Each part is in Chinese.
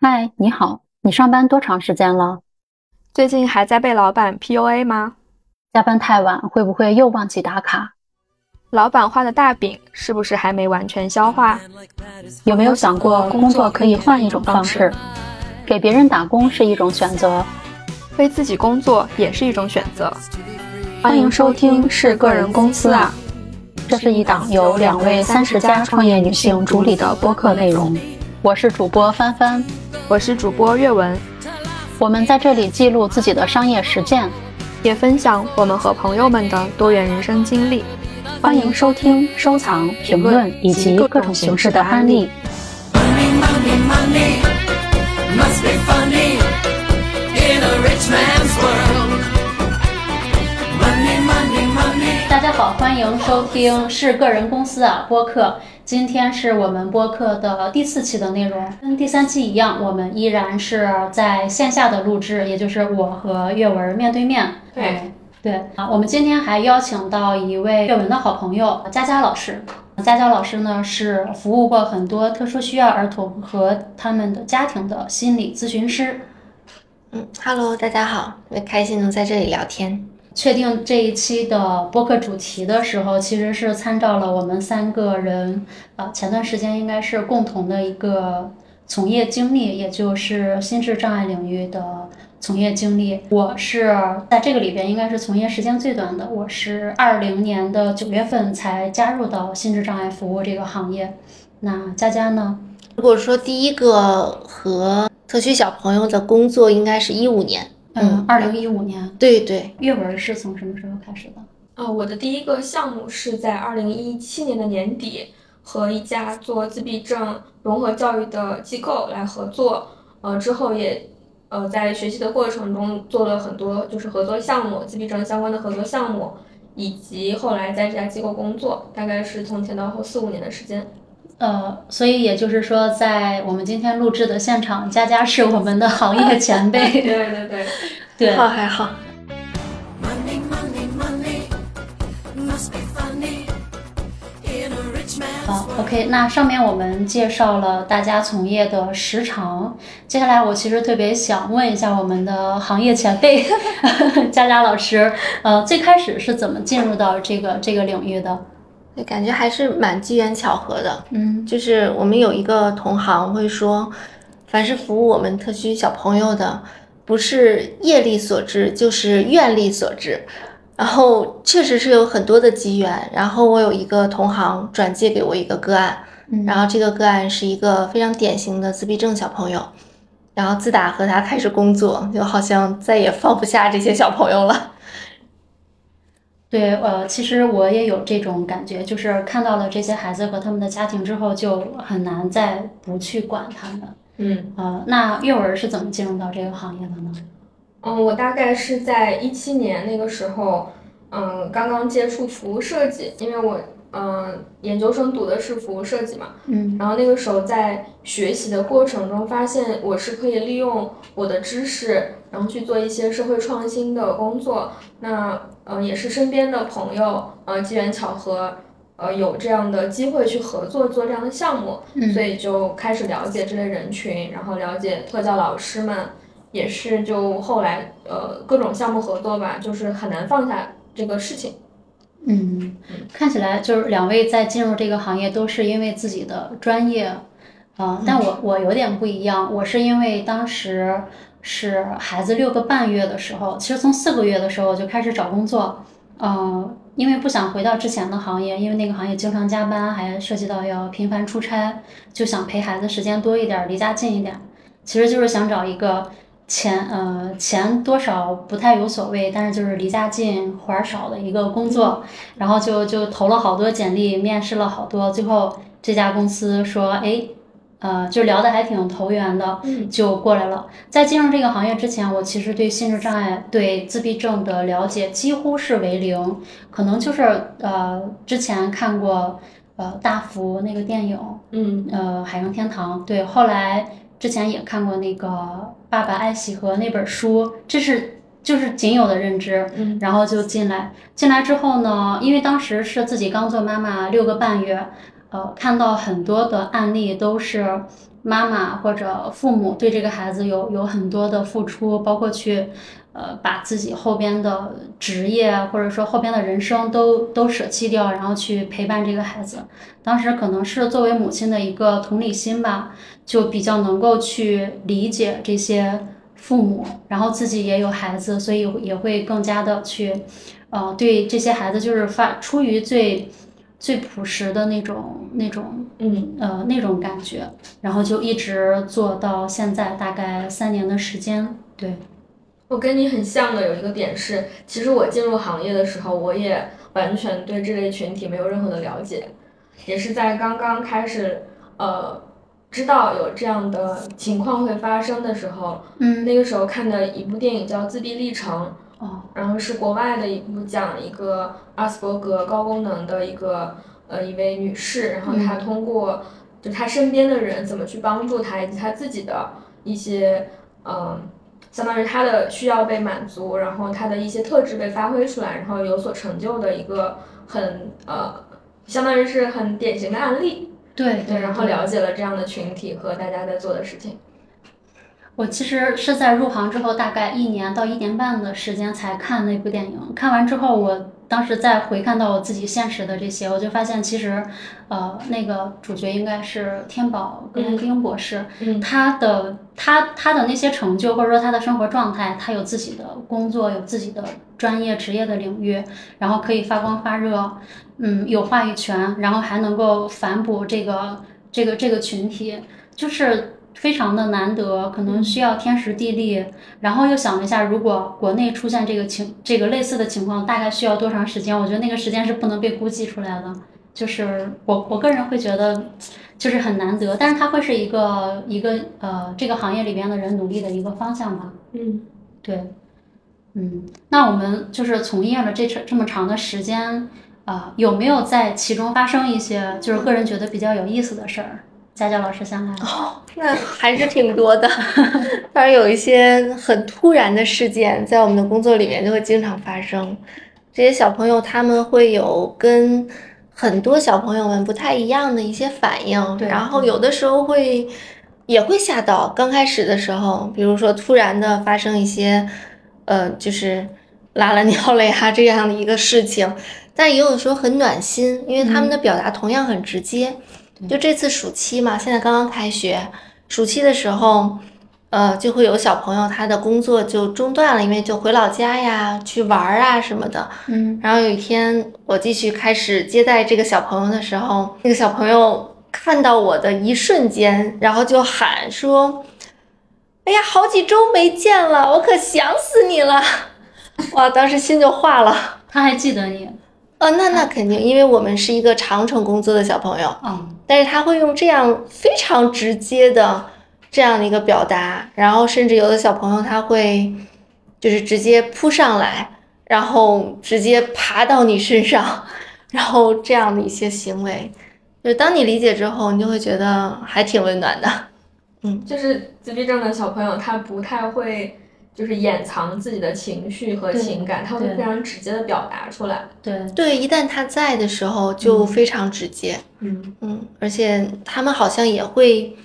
嗨，你好，你上班多长时间了？最近还在被老板 PUA 吗？加班太晚会不会又忘记打卡？老板画的大饼是不是还没完全消化？有没有想过工作可以换一种方式？给别人打工是一种选择，为自己工作也是一种选择。欢迎收听是个人公司啊，这是一档由两位三十加创业女性主理的播客内容。我是主播帆帆。我是主播阅文，我们在这里记录自己的商业实践，也分享我们和朋友们的多元人生经历。欢迎收听、收藏、评论以及各种形式的案例。大家好，欢迎收听是个人公司啊播客。今天是我们播客的第四期的内容，跟第三期一样，我们依然是在线下的录制，也就是我和阅文面对面。对对啊，我们今天还邀请到一位阅文的好朋友佳佳老师。佳佳老师呢是服务过很多特殊需要儿童和他们的家庭的心理咨询师。嗯，Hello，大家好，特别开心能在这里聊天。确定这一期的播客主题的时候，其实是参照了我们三个人，呃，前段时间应该是共同的一个从业经历，也就是心智障碍领域的从业经历。我是在这个里边应该是从业时间最短的，我是二零年的九月份才加入到心智障碍服务这个行业。那佳佳呢？如果说第一个和特需小朋友的工作，应该是一五年。嗯，二零一五年，对对，阅文是从什么时候开始的？呃，我的第一个项目是在二零一七年的年底，和一家做自闭症融合教育的机构来合作，呃，之后也呃在学习的过程中做了很多就是合作项目，自闭症相关的合作项目，以及后来在这家机构工作，大概是从前到后四五年的时间。呃，所以也就是说，在我们今天录制的现场，佳佳是我们的行业前辈。对对对，对，好还好。好，OK，那上面我们介绍了大家从业的时长，接下来我其实特别想问一下我们的行业前辈 佳佳老师，呃，最开始是怎么进入到这个这个领域的？对，感觉还是蛮机缘巧合的。嗯，就是我们有一个同行会说，凡是服务我们特需小朋友的，不是业力所致，就是愿力所致。然后确实是有很多的机缘。然后我有一个同行转借给我一个个案，然后这个个案是一个非常典型的自闭症小朋友。然后自打和他开始工作，就好像再也放不下这些小朋友了。对，呃，其实我也有这种感觉，就是看到了这些孩子和他们的家庭之后，就很难再不去管他们。嗯，呃，那阅文是怎么进入到这个行业的呢？嗯，我大概是在一七年那个时候，嗯，刚刚接触服务设计，因为我嗯研究生读的是服务设计嘛，嗯，然后那个时候在学习的过程中，发现我是可以利用我的知识，然后去做一些社会创新的工作。那嗯，也是身边的朋友，呃，机缘巧合，呃，有这样的机会去合作做这样的项目，所以就开始了解这类人群，然后了解特教老师们。也是，就后来呃各种项目合作吧，就是很难放下这个事情。嗯，看起来就是两位在进入这个行业都是因为自己的专业，啊，但我我有点不一样，我是因为当时是孩子六个半月的时候，其实从四个月的时候就开始找工作，嗯，因为不想回到之前的行业，因为那个行业经常加班，还涉及到要频繁出差，就想陪孩子时间多一点，离家近一点，其实就是想找一个。钱呃钱多少不太有所谓，但是就是离家近活儿少的一个工作，然后就就投了好多简历，面试了好多，最后这家公司说，哎，呃，就聊得还挺投缘的，就过来了。在进入这个行业之前，我其实对心智障碍、对自闭症的了解几乎是为零，可能就是呃之前看过呃大福那个电影，嗯，呃海洋天堂，对，后来。之前也看过那个《爸爸爱喜和那本书，这是就是仅有的认知，嗯，然后就进来，进来之后呢，因为当时是自己刚做妈妈六个半月，呃看到很多的案例都是妈妈或者父母对这个孩子有有很多的付出，包括去呃把自己后边的职业或者说后边的人生都都舍弃掉，然后去陪伴这个孩子。当时可能是作为母亲的一个同理心吧，就比较能够去理解这些父母，然后自己也有孩子，所以也会更加的去。呃，对这些孩子就是发出于最最朴实的那种那种嗯呃那种感觉，然后就一直做到现在，大概三年的时间。对，我跟你很像的有一个点是，其实我进入行业的时候，我也完全对这类群体没有任何的了解，也是在刚刚开始呃知道有这样的情况会发生的时候，嗯，那个时候看的一部电影叫《自闭历程》。哦，然后是国外的一部讲一个阿斯伯格高功能的一个呃一位女士，然后她通过就她身边的人怎么去帮助她，以及她自己的一些嗯，相当于他的需要被满足，然后他的一些特质被发挥出来，然后有所成就的一个很呃，相当于是很典型的案例。对对，然后了解了这样的群体和大家在做的事情。我其实是在入行之后，大概一年到一年半的时间才看那部电影。看完之后，我当时再回看到我自己现实的这些，我就发现其实，呃，那个主角应该是天宝格兰丁博士，嗯他的他他的那些成就或者说他的生活状态，他有自己的工作，有自己的专业职业的领域，然后可以发光发热，嗯，有话语权，然后还能够反哺这个这个这个群体，就是。非常的难得，可能需要天时地利。然后又想了一下，如果国内出现这个情这个类似的情况，大概需要多长时间？我觉得那个时间是不能被估计出来的。就是我我个人会觉得，就是很难得，但是它会是一个一个呃这个行业里边的人努力的一个方向吧。嗯，对，嗯，那我们就是从业了这这么长的时间，啊、有没有在其中发生一些就是个人觉得比较有意思的事儿？佳佳老师先来。哦，那还是挺多的。当然有一些很突然的事件，在我们的工作里面就会经常发生。这些小朋友他们会有跟很多小朋友们不太一样的一些反应，对然后有的时候会也会吓到。刚开始的时候，比如说突然的发生一些，呃，就是拉了尿了呀这样的一个事情，但也有的时候很暖心，因为他们的表达同样很直接。就这次暑期嘛，现在刚刚开学，暑期的时候，呃，就会有小朋友他的工作就中断了，因为就回老家呀、去玩儿啊什么的。嗯然后有一天我继续开始接待这个小朋友的时候，那个小朋友看到我的一瞬间，然后就喊说：“哎呀，好几周没见了，我可想死你了！” 哇，当时心就化了。他还记得你。呃，那那肯定，因为我们是一个长程工作的小朋友，嗯但是他会用这样非常直接的这样的一个表达，然后甚至有的小朋友他会就是直接扑上来，然后直接爬到你身上，然后这样的一些行为，就是当你理解之后，你就会觉得还挺温暖的。嗯就是自闭症的小朋友，他不太会就是掩藏自己的情绪和情感，他会非常直接的表达出来。对，对，一旦他在的时候就非常直接，嗯嗯，而且他们好像也会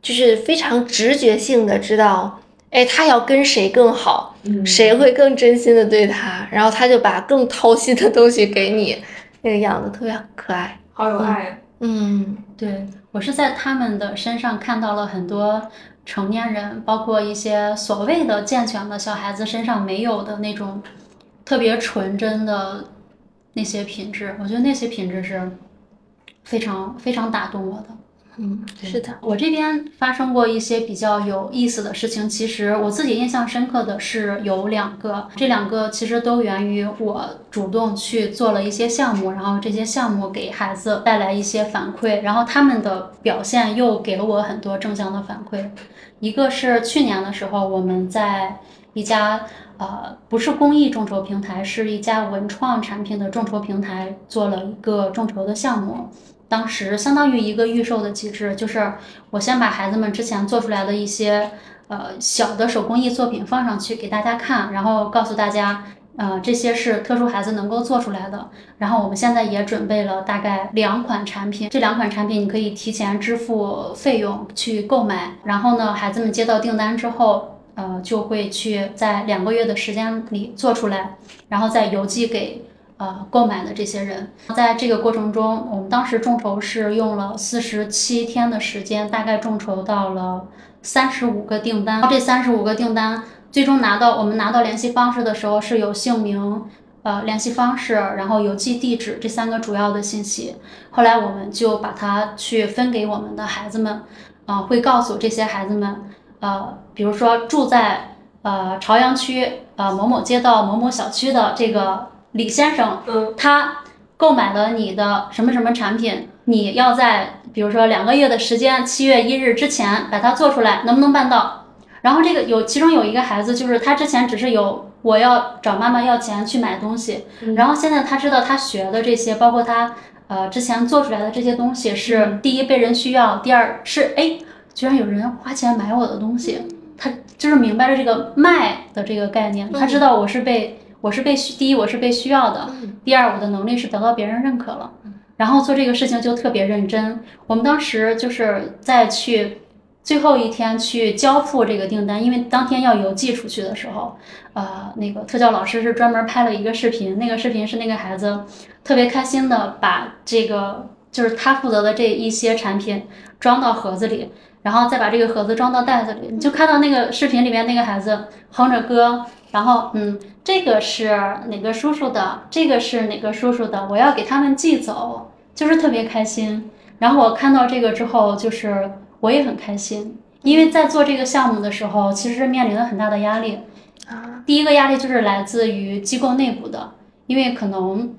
就是非常直觉性的知道，哎，他要跟谁更好。嗯谁会更真心的对他，然后他就把更掏心的东西给你，那个样子特别可爱。好有爱啊。嗯，对我是在他们的身上看到了很多成年人，包括一些所谓的健全的小孩子身上没有的那种特别纯真的那些品质。我觉得那些品质是非常非常打动我的。嗯，是的，我这边发生过一些比较有意思的事情，其实我自己印象深刻的是有两个，这两个其实都源于我主动去做了一些项目，然后这些项目给孩子带来一些反馈，然后他们的表现又给了我很多正向的反馈。一个是去年的时候，我们在一家呃不是公益众筹平台，是一家文创产品的众筹平台做了一个众筹的项目。当时相当于一个预售的机制，就是我先把孩子们之前做出来的一些呃小的手工艺作品放上去给大家看，然后告诉大家呃，这些是特殊孩子能够做出来的。然后我们现在也准备了大概两款产品，这两款产品你可以提前支付费用去购买。然后呢，孩子们接到订单之后，呃，就会去在两个月的时间里做出来，然后再邮寄给呃购买的这些人。在这个过程中，我们当时众筹是用了四十七天的时间，大概众筹到了三十五个订单。这三十五个订单最终拿到我们拿到联系方式的时候，是有姓名。呃，联系方式，然后邮寄地址这三个主要的信息。后来我们就把它去分给我们的孩子们，啊，会告诉这些孩子们，呃，比如说住在呃朝阳区呃某某街道某某小区的这个李先生，嗯，他购买了你的什么什么产品，你要在比如说两个月的时间，七月一日之前把它做出来，能不能办到？然后这个有其中有一个孩子，就是他之前只是有。我要找妈妈要钱去买东西，然后现在他知道他学的这些，包括他呃之前做出来的这些东西是第一被人需要，第二是哎居然有人花钱买我的东西，他就是明白了这个卖的这个概念，他知道我是被我是被需第一我是被需要的，第二我的能力是得到别人认可了，然后做这个事情就特别认真。我们当时就是在去。最后一天去交付这个订单，因为当天要邮寄出去的时候，呃，那个特教老师是专门拍了一个视频，那个视频是那个孩子特别开心的把这个就是他负责的这一些产品装到盒子里，然后再把这个盒子装到袋子里，你就看到那个视频里面那个孩子哼着歌，然后嗯，这个是哪个叔叔的，这个是哪个叔叔的，我要给他们寄走，就是特别开心。然后我看到这个之后，就是。我也很开心，因为在做这个项目的时候，其实是面临了很大的压力。啊，第一个压力就是来自于机构内部的，因为可能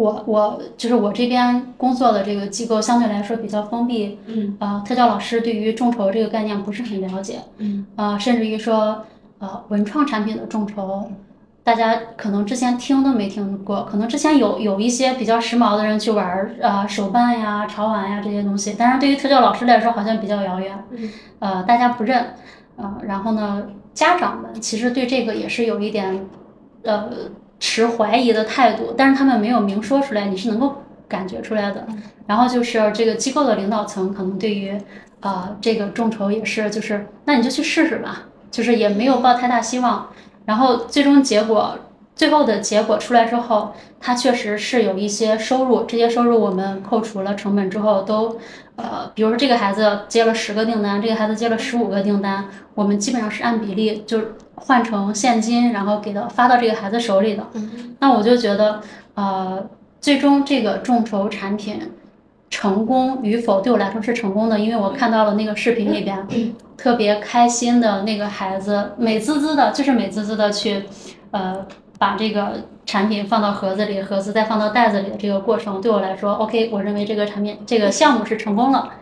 我我就是我这边工作的这个机构相对来说比较封闭。嗯。呃，特教老师对于众筹这个概念不是很了解。嗯。呃，甚至于说，呃，文创产品的众筹。大家可能之前听都没听过，可能之前有有一些比较时髦的人去玩儿，呃，手办呀、潮玩呀这些东西，但是对于特教老师来说好像比较遥远，嗯呃，大家不认，呃，然后呢，家长们其实对这个也是有一点，呃，持怀疑的态度，但是他们没有明说出来，你是能够感觉出来的。然后就是这个机构的领导层可能对于，呃，这个众筹也是，就是那你就去试试吧，就是也没有抱太大希望。然后最终结果，最后的结果出来之后，它确实是有一些收入。这些收入我们扣除了成本之后，都，呃，比如说这个孩子接了十个订单，这个孩子接了十五个订单，我们基本上是按比例就换成现金，然后给到发到这个孩子手里的。那我就觉得，呃，最终这个众筹产品。成功与否对我来说是成功的，因为我看到了那个视频里边 特别开心的那个孩子，美滋滋的，就是美滋滋的去，呃，把这个产品放到盒子里，盒子再放到袋子里的这个过程，对我来说，OK，我认为这个产品这个项目是成功了。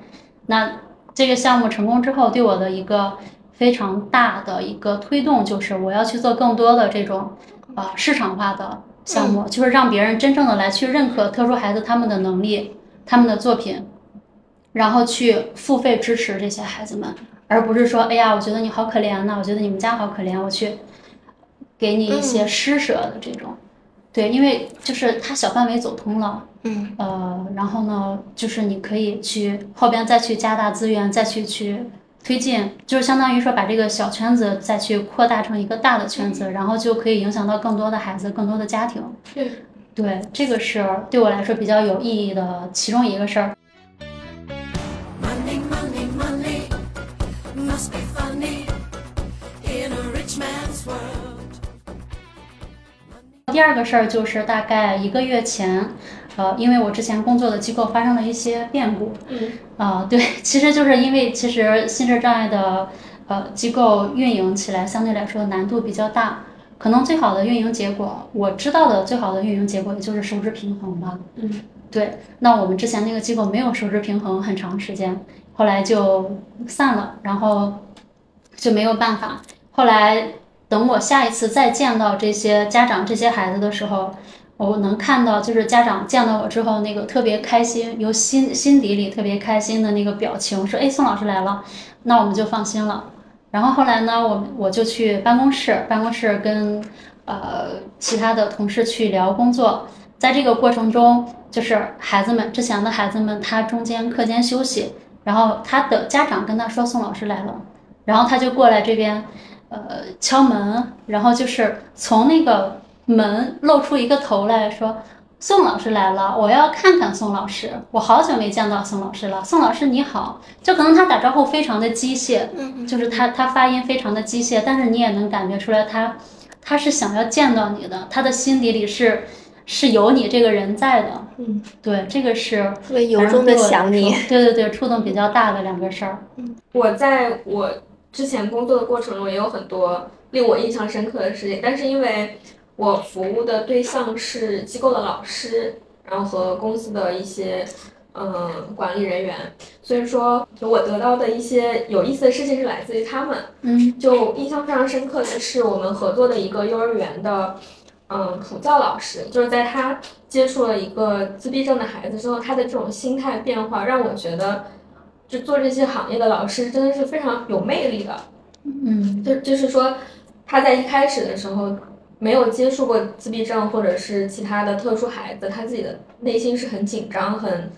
那这个项目成功之后，对我的一个非常大的一个推动，就是我要去做更多的这种啊市场化的项目，就是让别人真正的来去认可特殊孩子他们的能力。他们的作品，然后去付费支持这些孩子们，而不是说，哎呀，我觉得你好可怜呐，我觉得你们家好可怜，我去给你一些施舍的这种，对，因为就是它小范围走通了，嗯，呃，然后呢，就是你可以去后边再去加大资源，再去去推进，就是相当于说把这个小圈子再去扩大成一个大的圈子，然后就可以影响到更多的孩子，更多的家庭。对。对，这个是对我来说比较有意义的其中一个事儿。第二个事儿就是大概一个月前，呃，因为我之前工作的机构发生了一些变故，嗯，啊，对，其实就是因为其实心智障碍的呃机构运营起来相对来说难度比较大。可能最好的运营结果，我知道的最好的运营结果也就是收支平衡吧。嗯，对。那我们之前那个机构没有收支平衡很长时间，后来就散了，然后就没有办法。后来等我下一次再见到这些家长、这些孩子的时候，我能看到就是家长见到我之后那个特别开心，由心心底里特别开心的那个表情，说：“哎，宋老师来了，那我们就放心了。”然后后来呢，我我就去办公室，办公室跟呃其他的同事去聊工作，在这个过程中，就是孩子们之前的孩子们，他中间课间休息，然后他的家长跟他说宋老师来了，然后他就过来这边，呃敲门，然后就是从那个门露出一个头来说。宋老师来了，我要看看宋老师。我好久没见到宋老师了。宋老师你好，就可能他打招呼非常的机械，嗯就是他他发音非常的机械，但是你也能感觉出来他他是想要见到你的，他的心底里是是有你这个人在的。嗯，对，这个是特别由衷的想你。对对对，触动比较大的两个事儿。我在我之前工作的过程中也有很多令我印象深刻的事情，但是因为我服务的对象是机构的老师，然后和公司的一些嗯管理人员，所以说就我得到的一些有意思的事情是来自于他们。嗯就印象非常深刻的是我们合作的一个幼儿园的嗯普教老师，就是在他接触了一个自闭症的孩子之后，他的这种心态变化让我觉得，就做这些行业的老师真的是非常有魅力的。嗯就就是说，他在一开始的时候没有接触过自闭症或者是其他的特殊孩子，他自己的内心是很紧张、很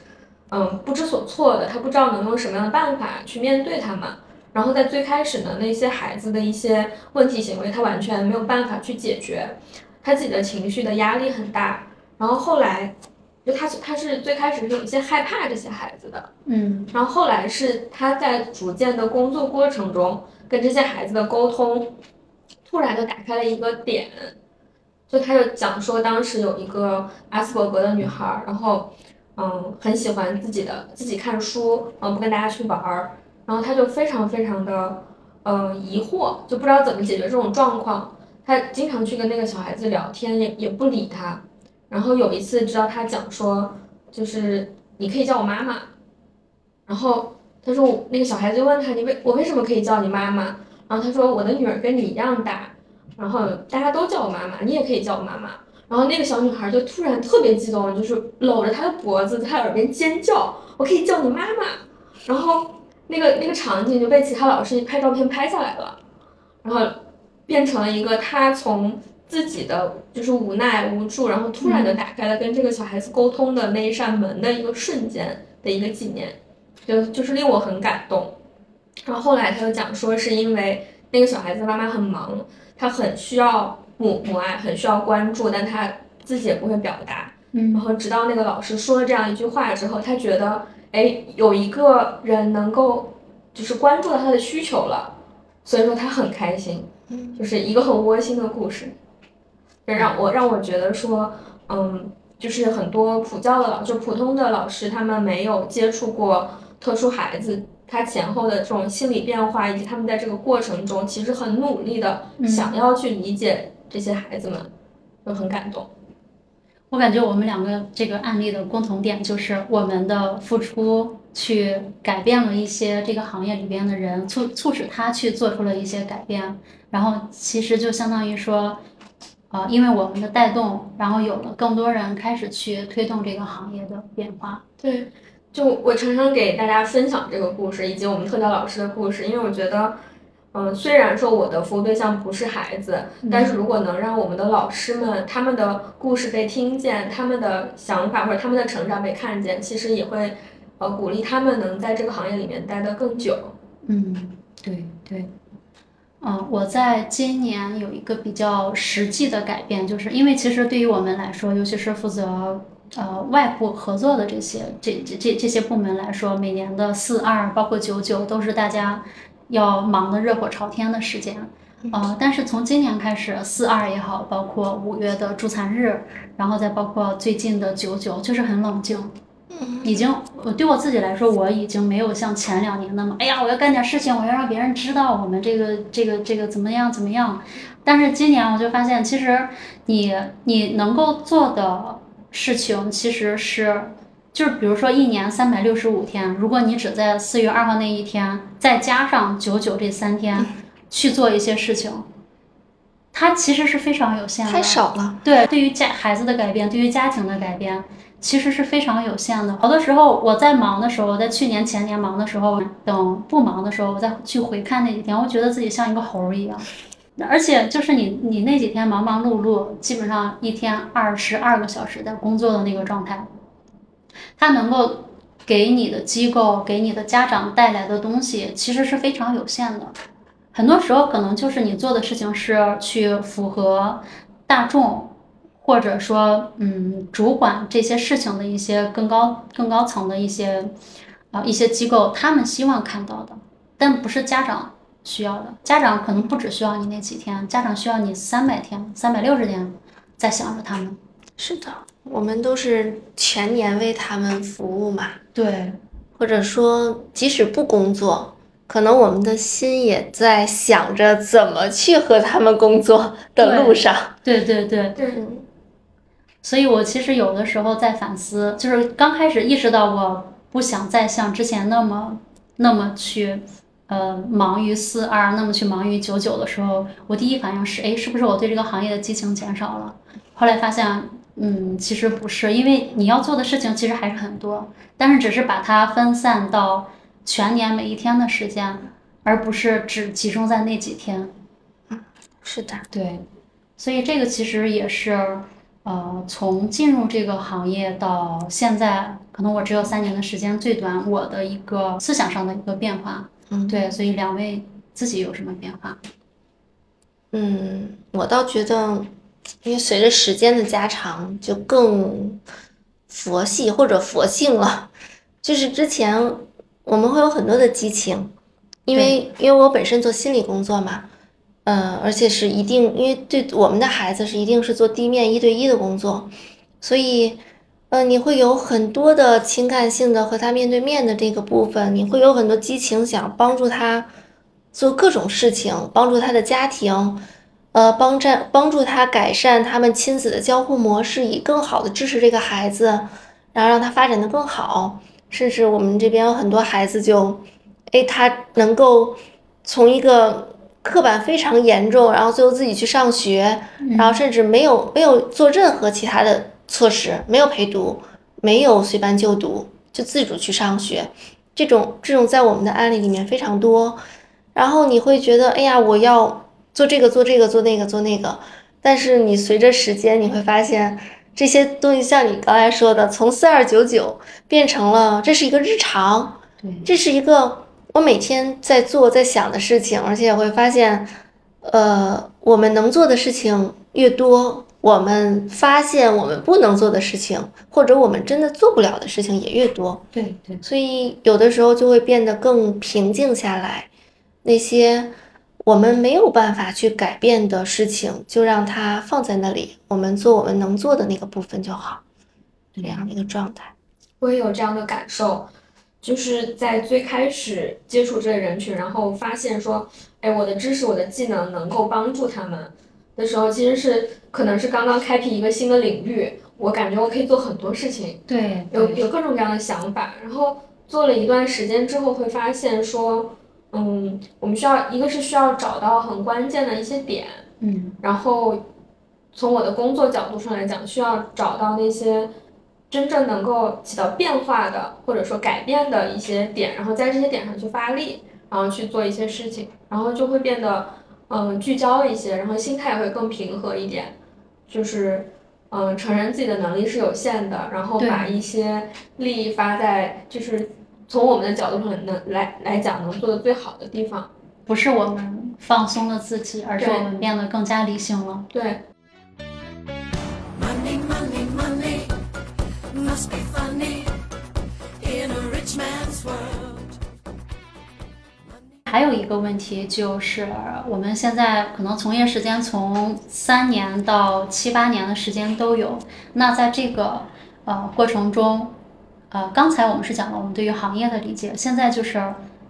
嗯不知所措的，他不知道能用什么样的办法去面对他们。然后在最开始呢，那些孩子的一些问题行为，他完全没有办法去解决，他自己的情绪的压力很大。然后后来，就他他是最开始是有一些害怕这些孩子的，嗯然后后来是他在逐渐的工作过程中跟这些孩子的沟通，突然就打开了一个点，就他就讲说当时有一个阿斯伯格的女孩，然后嗯很喜欢自己的自己看书，嗯不跟大家去玩儿，然后他就非常非常的嗯疑惑，就不知道怎么解决这种状况，他经常去跟那个小孩子聊天，也也不理他，然后有一次知道他讲说就是你可以叫我妈妈。然后他说我那个小孩子就问他你为我为什么可以叫你妈妈？然后他说我的女儿跟你一样大，然后大家都叫我妈妈，你也可以叫我妈妈。然后那个小女孩就突然特别激动，就是搂着他的脖子，在他耳边尖叫：“我可以叫你妈妈！”然后那个那个场景就被其他老师拍照片拍下来了，然后变成了一个他从自己的就是无奈无助，然后突然的打开了跟这个小孩子沟通的那一扇门的一个瞬间的一个纪念。就就是令我很感动。然后后来他又讲说，是因为那个小孩子妈妈很忙，他很需要母母爱，很需要关注，但他自己也不会表达。然嗯后直到那个老师说了这样一句话之后，他觉得，哎，有一个人能够就是关注到他的需求了，所以说他很开心，嗯就是一个很窝心的故事，就让我让我觉得说，嗯，就是很多普教的老，就普通的老师，他们没有接触过特殊孩子，他前后的这种心理变化，以及他们在这个过程中其实很努力的嗯想要去理解这些孩子们，就很感动。我感觉我们两个这个案例的共同点就是我们的付出去改变了一些这个行业里边的人，促促使他去做出了一些改变，然后其实就相当于说，呃，因为我们的带动，然后有了更多人开始去推动这个行业的变化。对，就我常常给大家分享这个故事，以及我们特教老师的故事，因为我觉得，嗯、虽然说我的服务对象不是孩子，但是如果能让我们的老师们他们的故事被听见，他们的想法或者他们的成长被看见，其实也会呃鼓励他们能在这个行业里面待得更久。嗯，对对。嗯，我在今年有一个比较实际的改变，就是因为其实对于我们来说，尤其是负责呃外部合作的这些这这这这些部门来说，每年的四二包括九九都是大家要忙得热火朝天的时间。呃，但是从今年开始，四二也好，包括五月的助残日，然后再包括最近的九九，就是很冷静，已经，我对我自己来说，我已经没有像前两年那么，哎呀，我要干点事情，我要让别人知道我们这个这个这个怎么样怎么样。但是今年我就发现，其实你你能够做的事情，其实是就是比如说一年三百六十五天，如果你只在四月二号那一天，再加上九九这三天去做一些事情，它其实是非常有限的。太少了。对，对于家孩子的改变，对于家庭的改变，其实是非常有限的。好多时候我在忙的时候，我在去年前年忙的时候，等不忙的时候，我再去回看那几天，我觉得自己像一个猴儿一样。而且就是你你那几天忙忙碌碌，基本上一天二十二个小时在工作的那个状态，它能够给你的机构、给你的家长带来的东西，其实是非常有限的。很多时候可能就是你做的事情是去符合大众，或者说嗯主管这些事情的一些更高更高层的一些啊、一些机构，他们希望看到的，但不是家长需要的。家长可能不只需要你那几天，家长需要你三百天、三百六十天在想着他们。是的，我们都是全年为他们服务嘛，对，或者说即使不工作，可能我们的心也在想着怎么去和他们工作的路上。对对对，对，嗯所以我其实有的时候在反思，就是刚开始意识到我不想再像之前那么那么去，呃，忙于四二，那么去忙于九九的时候，我第一反应是，哎，是不是我对这个行业的激情减少了？后来发现，嗯，其实不是，因为你要做的事情其实还是很多，但是只是把它分散到全年每一天的时间，而不是只集中在那几天。是的，对，所以这个其实也是，呃，从进入这个行业到现在，可能我只有三年的时间，最短我的一个思想上的一个变化。嗯，对，所以两位自己有什么变化？嗯，我倒觉得，因为随着时间的加长，就更佛系或者佛性了。就是之前我们会有很多的激情，因为因为我本身做心理工作嘛，呃，而且是一定，因为对我们的孩子是一定是做地面一对一的工作，所以，呃，你会有很多的情感性的和他面对面的这个部分，你会有很多激情，想帮助他做各种事情，帮助他的家庭，呃，帮战帮助他改善他们亲子的交互模式，以更好的支持这个孩子，然后让他发展的更好。甚至我们这边有很多孩子就，哎，他能够从一个刻板非常严重，然后最后自己去上学，然后甚至没有没有做任何其他的措施，没有陪读，没有随班就读，就自主去上学。这种这种在我们的案例里面非常多。然后你会觉得，哎呀，我要做这个做这个做那个做那个，但是你随着时间你会发现。这些东西像你刚才说的，从四二九九变成了这是一个日常，对，这是一个我每天在做在想的事情，而且会发现，呃，我们能做的事情越多，我们发现我们不能做的事情，或者我们真的做不了的事情也越多。对对，所以有的时候就会变得更平静下来，那些。我们没有办法去改变的事情，就让它放在那里，我们做我们能做的那个部分就好，这样的一个状态。我也有这样的感受，就是在最开始接触这个人群，然后发现说，哎，我的知识、我的技能能够帮助他们的时候，其实是可能是刚刚开辟一个新的领域，我感觉我可以做很多事情，对，有有各种各样的想法，然后做了一段时间之后，会发现说。嗯，我们需要一个是需要找到很关键的一些点，嗯，然后从我的工作角度上来讲，需要找到那些真正能够起到变化的或者说改变的一些点，然后在这些点上去发力，然后去做一些事情，然后就会变得嗯聚焦一些，然后心态会更平和一点，就是嗯承认自己的能力是有限的，然后把一些利益发在就是。从我们的角度上能来来讲，能做的最好的地方，不是我们放松了自己，而是我们变得更加理性了。对。还有一个问题就是，我们现在可能从业时间从三年到七八年的时间都有，那在这个呃过程中。呃，刚才我们是讲了我们对于行业的理解，现在就是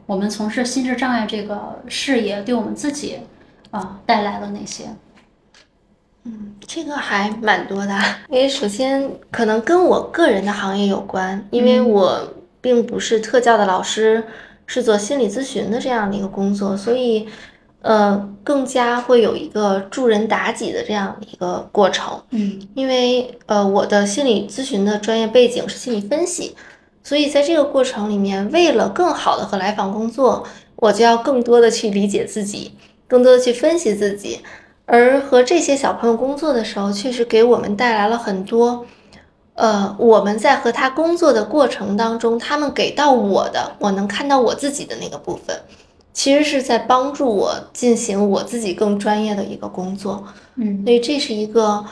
我们从事心智障碍这个事业对我们自己啊带来了哪些？嗯，这个还蛮多的，因为首先可能跟我个人的行业有关，因为我并不是特教的老师，是做心理咨询的这样的一个工作，所以。呃，更加会有一个助人达己的这样一个过程。嗯，因为呃，我的心理咨询的专业背景是心理分析，所以在这个过程里面，为了更好的和来访工作，我就要更多的去理解自己，更多的去分析自己。而和这些小朋友工作的时候，确实给我们带来了很多，呃，我们在和他工作的过程当中，他们给到我的，我能看到我自己的那个部分，其实是在帮助我进行我自己更专业的一个工作。嗯所以这是一个，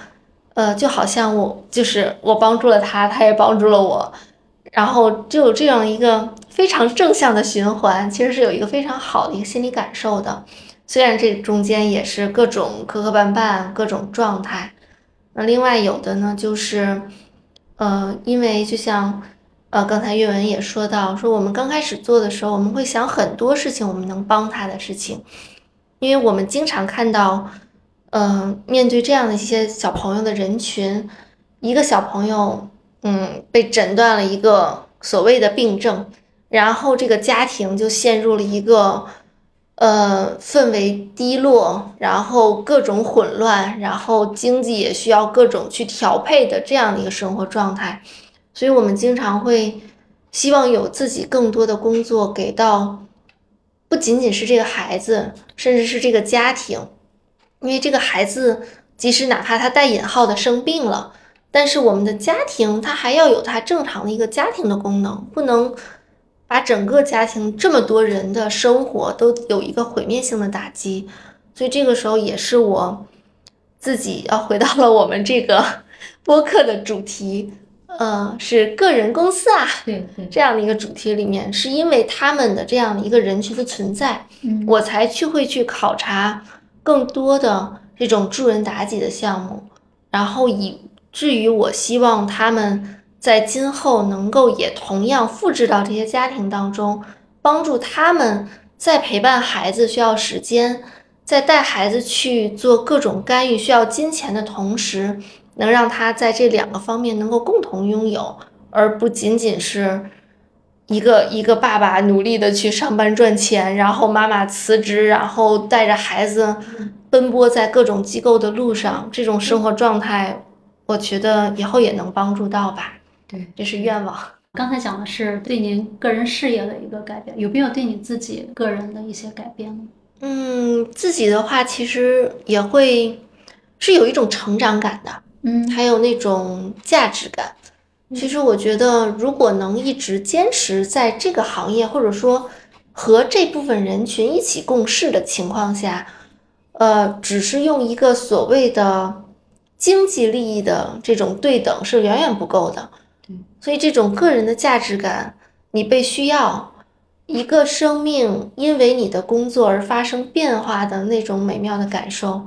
呃，就好像我就是我帮助了他，他也帮助了我，然后就有这样一个非常正向的循环，其实是有一个非常好的一个心理感受的。虽然这中间也是各种磕磕绊绊，各种状态。那另外有的呢，就是，呃，因为就像，呃，刚才岳文也说到，说我们刚开始做的时候，我们会想很多事情，我们能帮他的事情，因为我们经常看到。嗯，面对这样的一些小朋友的人群，一个小朋友，嗯，被诊断了一个所谓的病症，然后这个家庭就陷入了一个，呃，氛围低落，然后各种混乱，然后经济也需要各种去调配的这样的一个生活状态，所以我们经常会希望有自己更多的工作给到，不仅仅是这个孩子，甚至是这个家庭。因为这个孩子，即使哪怕他带引号的生病了，但是我们的家庭他还要有他正常的一个家庭的功能，不能把整个家庭这么多人的生活都有一个毁灭性的打击。所以这个时候也是我自己要回到了我们这个 播客的主题，呃，是个人公司啊这样的一个主题里面，是因为他们的这样的一个人群的存在，嗯我才去会去考察更多的这种助人达己的项目，然后以至于我希望他们在今后能够也同样复制到这些家庭当中，帮助他们在陪伴孩子需要时间，在带孩子去做各种干预需要金钱的同时，能让他在这两个方面能够共同拥有，而不仅仅是。一个一个爸爸努力的去上班赚钱，然后妈妈辞职，然后带着孩子奔波在各种机构的路上，这种生活状态，我觉得以后也能帮助到吧。对，这是愿望。刚才讲的是对您个人事业的一个改变，有没有对你自己个人的一些改变呢？嗯，自己的话其实也会是有一种成长感的，嗯还有那种价值感。其实我觉得，如果能一直坚持在这个行业，或者说和这部分人群一起共事的情况下，呃，只是用一个所谓的经济利益的这种对等是远远不够的。所以这种个人的价值感，你被需要，一个生命因为你的工作而发生变化的那种美妙的感受，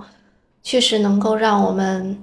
确实能够让我们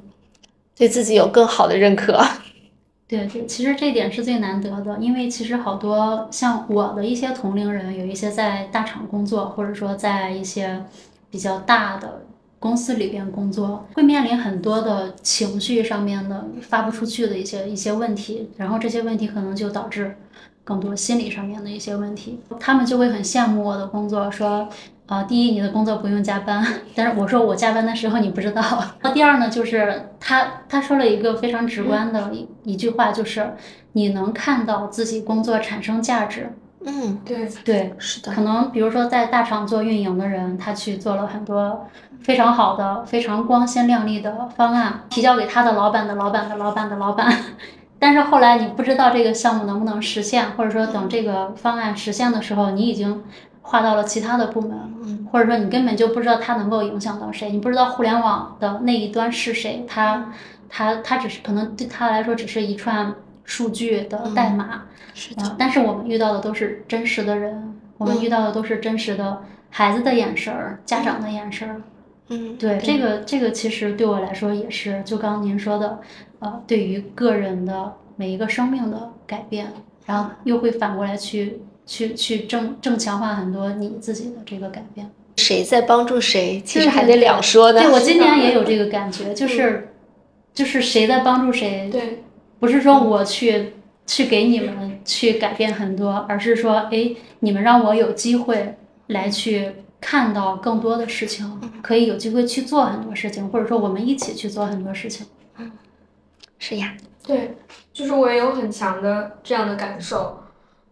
对自己有更好的认可。对对，其实这点是最难得的，因为其实好多像我的一些同龄人，有一些在大厂工作，或者说在一些比较大的公司里边工作，会面临很多的情绪上面的发不出去的一些一些问题，然后这些问题可能就导致更多心理上面的一些问题，他们就会很羡慕我的工作，说。啊、第一，你的工作不用加班，但是我说我加班的时候你不知道。那第二呢，就是他他说了一个非常直观的一一句话，就是你能看到自己工作产生价值。嗯，对，对，是的，可能比如说在大厂做运营的人，他去做了很多非常好的、非常光鲜亮丽的方案，提交给他的老板的老板的老板的老板，但是后来你不知道这个项目能不能实现，或者说等这个方案实现的时候，你已经划到了其他的部门，嗯或者说你根本就不知道它能够影响到谁，你不知道互联网的那一端是谁，它它它只是可能对他来说只是一串数据的代码，是的，但是我们遇到的都是真实的人，我们嗯遇到的都是真实的孩子的眼神儿、家长的眼神儿。嗯，对，这个这个其实对我来说也是，就刚刚您说的，呃，对于个人的每一个生命的改变，然后又会反过来去去去正正强化很多你自己的这个改变。谁在帮助谁，其实还得两说的。对我今年也有这个感觉，就是就是谁在帮助谁，对，不是说我去去给你们去改变很多，而是说，哎，你们让我有机会来去看到更多的事情，可以有机会去做很多事情，或者说我们一起去做很多事情。是呀，对，就是我也有很强的这样的感受。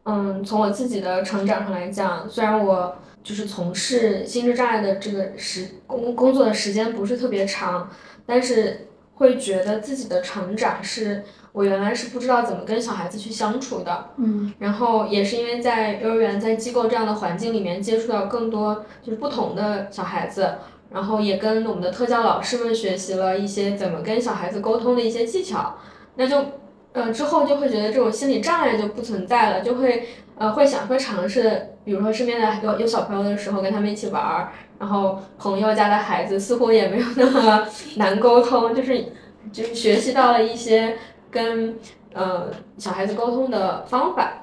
嗯，从我自己的成长上来讲，虽然我就是从事心智障碍的这个时工工作的时间不是特别长，但是会觉得自己的成长是我原来是不知道怎么跟小孩子去相处的，嗯。然后也是因为在幼儿园、在机构这样的环境里面接触到更多就是不同的小孩子，然后也跟我们的特教老师们学习了一些怎么跟小孩子沟通的一些技巧，那就呃之后就会觉得这种心理障碍就不存在了，就会呃会想会尝试，比如说身边的有有小朋友的时候跟他们一起玩儿，然后朋友家的孩子似乎也没有那么 难沟通，就是就是学习到了一些跟呃小孩子沟通的方法。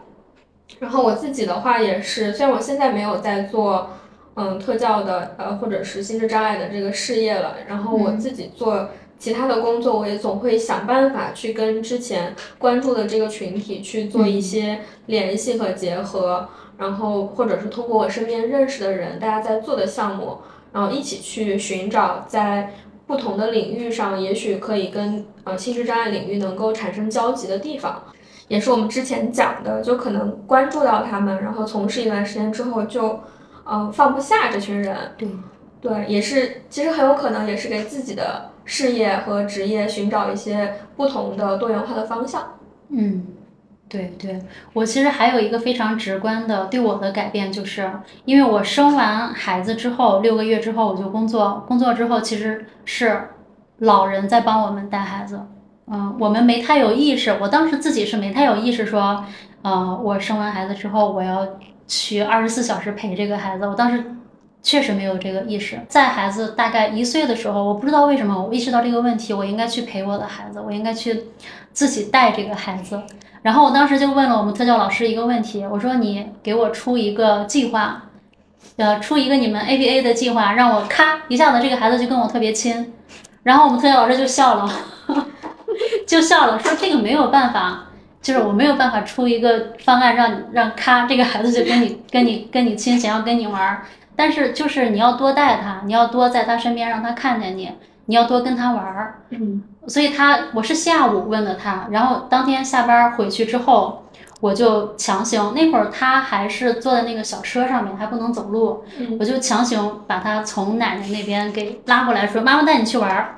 然后我自己的话也是，虽然我现在没有在做嗯特教的呃或者是心智障碍的这个事业了，然后我自己做其他的工作，我也总会想办法去跟之前关注的这个群体去做一些联系和结合，然后或者是通过我身边认识的人，大家在做的项目，然后一起去寻找在不同的领域上，也许可以跟呃心智障碍领域能够产生交集的地方。也是我们之前讲的，就可能关注到他们，然后从事一段时间之后就，呃，放不下这群人。对，对，也是，其实很有可能也是给自己的事业和职业寻找一些不同的多元化的方向。嗯，对对，我其实还有一个非常直观的对我的改变，就是因为我生完孩子之后六个月之后我就工作，工作之后其实是老人在帮我们带孩子。嗯，我们没太有意识，我当时自己是没太有意识说，呃，我生完孩子之后我要去二十四小时陪这个孩子，我当时确实没有这个意识。在孩子大概一岁的时候，我不知道为什么我意识到这个问题，我应该去陪我的孩子，我应该去自己带这个孩子。然后我当时就问了我们特教老师一个问题，我说你给我出一个计划，呃，出一个你们 ABA 的计划，让我咔一下子这个孩子就跟我特别亲。然后我们特教老师就笑了。就笑了，说这个没有办法，就是我没有办法出一个方案让你让咔这个孩子就跟你跟你跟你亲，想要跟你玩，但是就是你要多带他，你要多在他身边让他看见你，你要多跟他玩儿。嗯，所以他我是下午问的他，然后当天下班回去之后，我就强行那会儿他还是坐在那个小车上面，还不能走路，嗯我就强行把他从奶奶那边给拉过来，说妈妈带你去玩儿。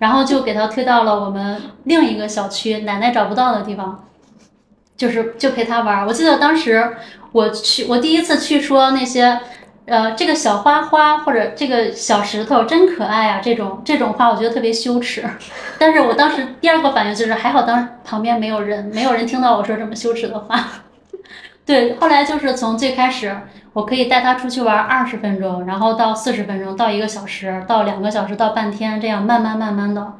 然后就给他推到了我们另一个小区奶奶找不到的地方，就是就陪他玩儿。我记得当时我去，我第一次去说那些，呃，这个小花花或者这个小石头真可爱啊，这种这种话我觉得特别羞耻。但是我当时第二个反应就是还好当旁边没有人，没有人听到我说这么羞耻的话。对，后来就是从最开始。我可以带他出去玩二十分钟，然后到四十分钟，到一个小时，到两个小时，到半天，这样慢慢慢慢的，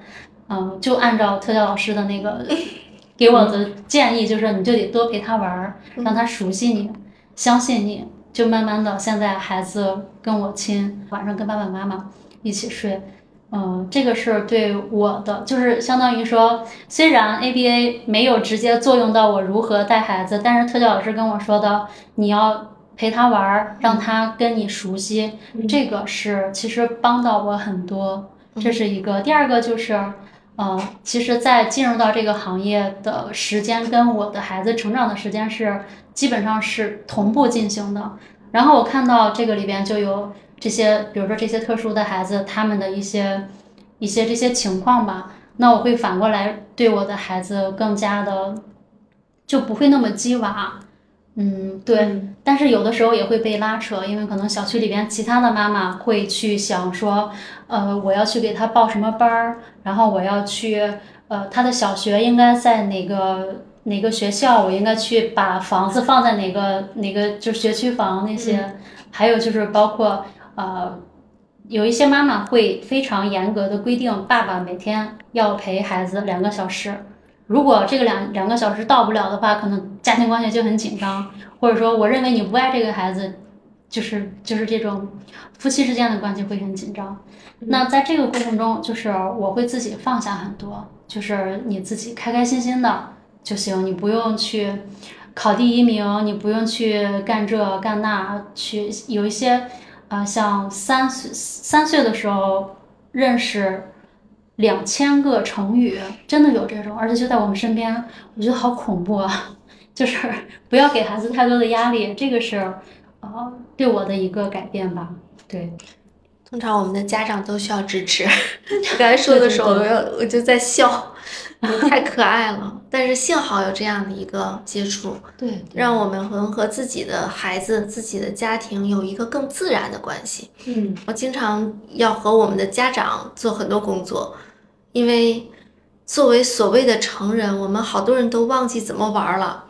嗯，就按照特教老师的那个 给我的建议，就是你就得多陪他玩，让他熟悉你，相信你，就慢慢的，现在孩子跟我亲，晚上跟爸爸妈妈一起睡，嗯，这个是对我的，就是相当于说，虽然 ABA 没有直接作用到我如何带孩子，但是特教老师跟我说的，你要。陪他玩儿，让他跟你熟悉，这个是其实帮到我很多，这是一个。第二个就是，呃，其实，在进入到这个行业的时间跟我的孩子成长的时间是基本上是同步进行的。然后我看到这个里边就有这些，比如说这些特殊的孩子，他们的一些一些这些情况吧，那我会反过来对我的孩子更加的就不会那么鸡娃。嗯，对，但是有的时候也会被拉扯，因为可能小区里边其他的妈妈会去想说，呃，我要去给他报什么班儿，然后我要去，呃，他的小学应该在哪个哪个学校，我应该去把房子放在哪个哪个就是学区房那些，还有就是包括呃，有一些妈妈会非常严格的规定，爸爸每天要陪孩子两个小时。如果这个两两个小时到不了的话，可能家庭关系就很紧张，或者说我认为你不爱这个孩子，就是就是这种夫妻之间的关系会很紧张。那在这个过程中，就是我会自己放下很多，就是你自己开开心心的就行，你不用去考第一名，你不用去干这干那，去有一些啊，像三岁三岁的时候认识。两千个成语，真的有这种，而且就在我们身边，我觉得好恐怖啊！就是不要给孩子太多的压力，这个是呃对我的一个改变吧。对，通常我们的家长都需要支持。刚才说的时候，我我就在笑，你 太可爱了。但是幸好有这样的一个接触，对，让我们能和自己的孩子、自己的家庭有一个更自然的关系。嗯我经常要和我们的家长做很多工作，因为作为所谓的成人，我们好多人都忘记怎么玩了。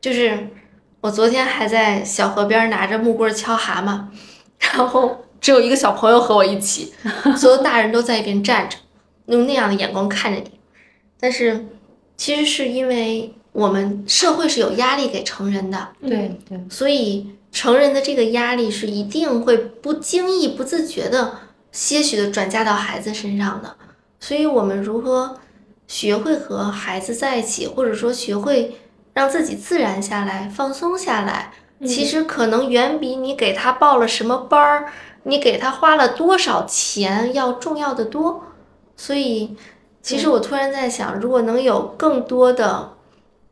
就是我昨天还在小河边拿着木棍敲蛤蟆，然后只有一个小朋友和我一起，所有大人都在一边站着，用那样的眼光看着你。但是其实是因为我们社会是有压力给成人的，对对，所以成人的这个压力是一定会不经意、不自觉的些许的转嫁到孩子身上的。所以，我们如何学会和孩子在一起，或者说学会让自己自然下来、放松下来，其实可能远比你给他报了什么班儿，你给他花了多少钱要重要的多。所以，其实我突然在想，如果能有更多的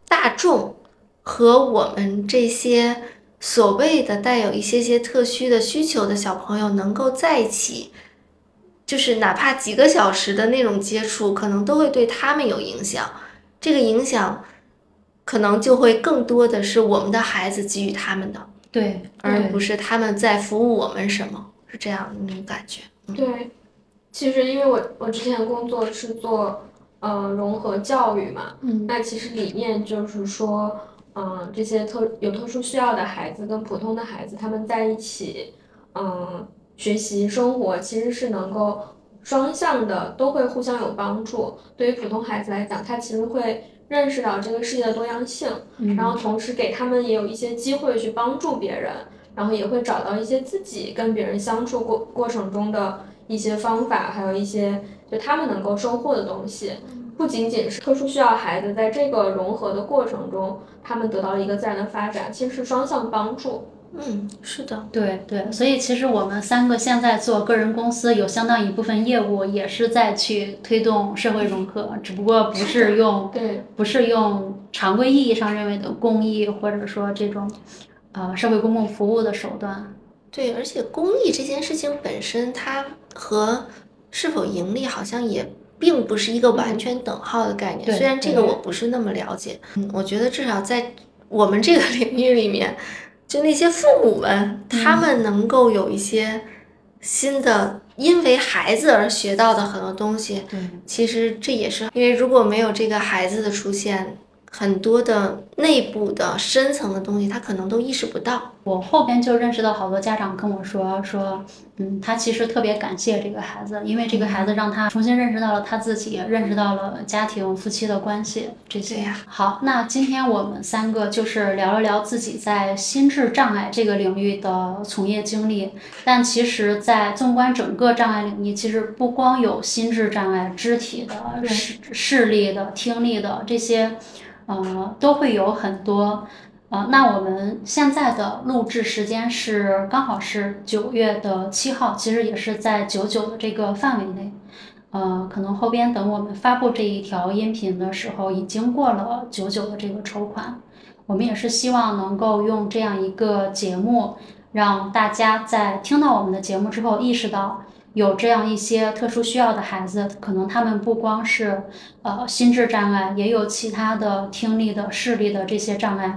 大众和我们这些所谓的带有一些些特需的需求的小朋友能够在一起，就是哪怕几个小时的那种接触，可能都会对他们有影响。这个影响可能就会更多的是我们的孩子给予他们的，对，而不是他们在服务我们什么，是这样的那种感觉。对，其实因为我我之前工作是做呃融合教育嘛，嗯那其实理念就是说，嗯、这些特有特殊需要的孩子跟普通的孩子他们在一起，嗯、学习生活其实是能够双向的，都会互相有帮助。对于普通孩子来讲，他其实会认识到这个世界的多样性，嗯然后同时给他们也有一些机会去帮助别人，然后也会找到一些自己跟别人相处过过程中的一些方法，还有一些就他们能够收获的东西。不仅仅是特殊需要孩子在这个融合的过程中，他们得到了一个自然的发展，其实是双向帮助。嗯，是的，对对，所以其实我们三个现在做个人公司，有相当一部分业务也是在去推动社会融合，只不过不是用对，不是用常规意义上认为的公益，或者说这种呃社会公共服务的手段。对，而且公益这件事情本身，它和是否盈利好像也并不是一个完全等号的概念。对虽然这个我不是那么了解，嗯，我觉得至少在我们这个 领域里面，就那些父母们，他们能够有一些新的，因为孩子而学到的很多东西，对，其实这也是因为如果没有这个孩子的出现，很多的内部的深层的东西，他可能都意识不到。我后边就认识到好多家长跟我说说，嗯，他其实特别感谢这个孩子，因为这个孩子让他重新认识到了他自己，认识到了家庭夫妻的关系这些。呀好，那今天我们三个就是聊了聊自己在心智障碍这个领域的从业经历，但其实，在纵观整个障碍领域，其实不光有心智障碍，肢体的、视视力的、听力的这些，呃，都会有很多。呃，那我们现在的录制时间是刚好是九月的七号，其实也是在九九的这个范围内。呃，可能后边等我们发布这一条音频的时候，已经过了九九的这个筹款。我们也是希望能够用这样一个节目，让大家在听到我们的节目之后，意识到有这样一些特殊需要的孩子，可能他们不光是呃心智障碍，也有其他的听力的、视力的这些障碍。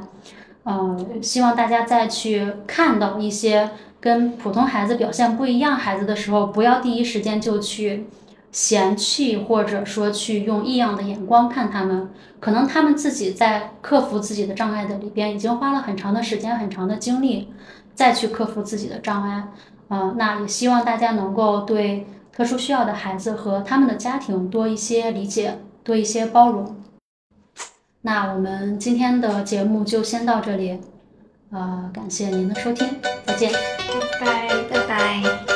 嗯，希望大家再去看到一些跟普通孩子表现不一样孩子的时候，不要第一时间就去嫌弃，或者说去用异样的眼光看他们。可能他们自己在克服自己的障碍的里边，已经花了很长的时间、很长的精力，再去克服自己的障碍。呃，那也希望大家能够对特殊需要的孩子和他们的家庭多一些理解，多一些包容。那我们今天的节目就先到这里，呃，感谢您的收听，再见。拜拜。拜拜。